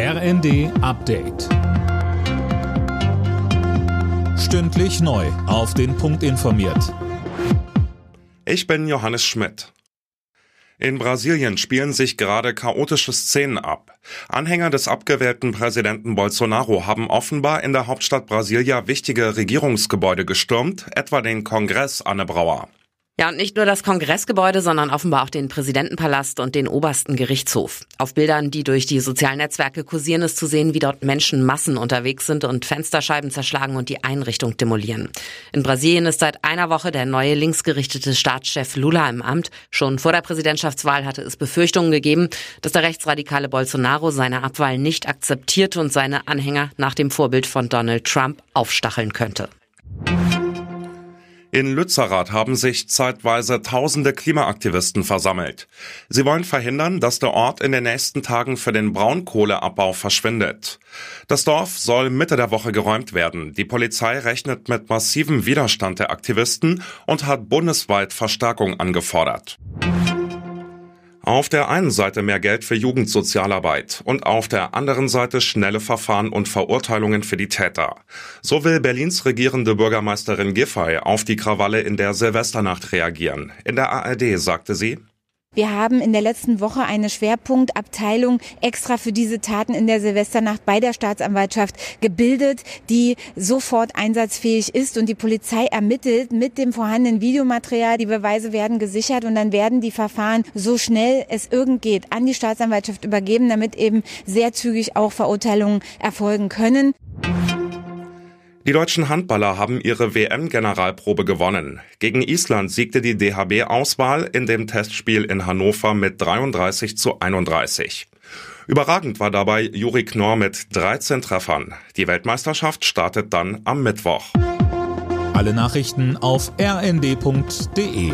RND Update. Stündlich neu. Auf den Punkt informiert. Ich bin Johannes Schmidt. In Brasilien spielen sich gerade chaotische Szenen ab. Anhänger des abgewählten Präsidenten Bolsonaro haben offenbar in der Hauptstadt Brasilia wichtige Regierungsgebäude gestürmt, etwa den Kongress Anne Brauer. Ja, und nicht nur das Kongressgebäude, sondern offenbar auch den Präsidentenpalast und den obersten Gerichtshof. Auf Bildern, die durch die sozialen Netzwerke kursieren, ist zu sehen, wie dort Menschenmassen unterwegs sind und Fensterscheiben zerschlagen und die Einrichtung demolieren. In Brasilien ist seit einer Woche der neue linksgerichtete Staatschef Lula im Amt. Schon vor der Präsidentschaftswahl hatte es Befürchtungen gegeben, dass der rechtsradikale Bolsonaro seine Abwahl nicht akzeptiert und seine Anhänger nach dem Vorbild von Donald Trump aufstacheln könnte. In Lützerath haben sich zeitweise tausende Klimaaktivisten versammelt. Sie wollen verhindern, dass der Ort in den nächsten Tagen für den Braunkohleabbau verschwindet. Das Dorf soll Mitte der Woche geräumt werden. Die Polizei rechnet mit massivem Widerstand der Aktivisten und hat bundesweit Verstärkung angefordert. Auf der einen Seite mehr Geld für Jugendsozialarbeit und auf der anderen Seite schnelle Verfahren und Verurteilungen für die Täter. So will Berlins regierende Bürgermeisterin Giffey auf die Krawalle in der Silvesternacht reagieren. In der ARD sagte sie, wir haben in der letzten Woche eine Schwerpunktabteilung extra für diese Taten in der Silvesternacht bei der Staatsanwaltschaft gebildet, die sofort einsatzfähig ist und die Polizei ermittelt mit dem vorhandenen Videomaterial. Die Beweise werden gesichert und dann werden die Verfahren so schnell es irgend geht an die Staatsanwaltschaft übergeben, damit eben sehr zügig auch Verurteilungen erfolgen können. Die deutschen Handballer haben ihre WM-Generalprobe gewonnen. Gegen Island siegte die DHB-Auswahl in dem Testspiel in Hannover mit 33 zu 31. Überragend war dabei Juri Knorr mit 13 Treffern. Die Weltmeisterschaft startet dann am Mittwoch. Alle Nachrichten auf rnd.de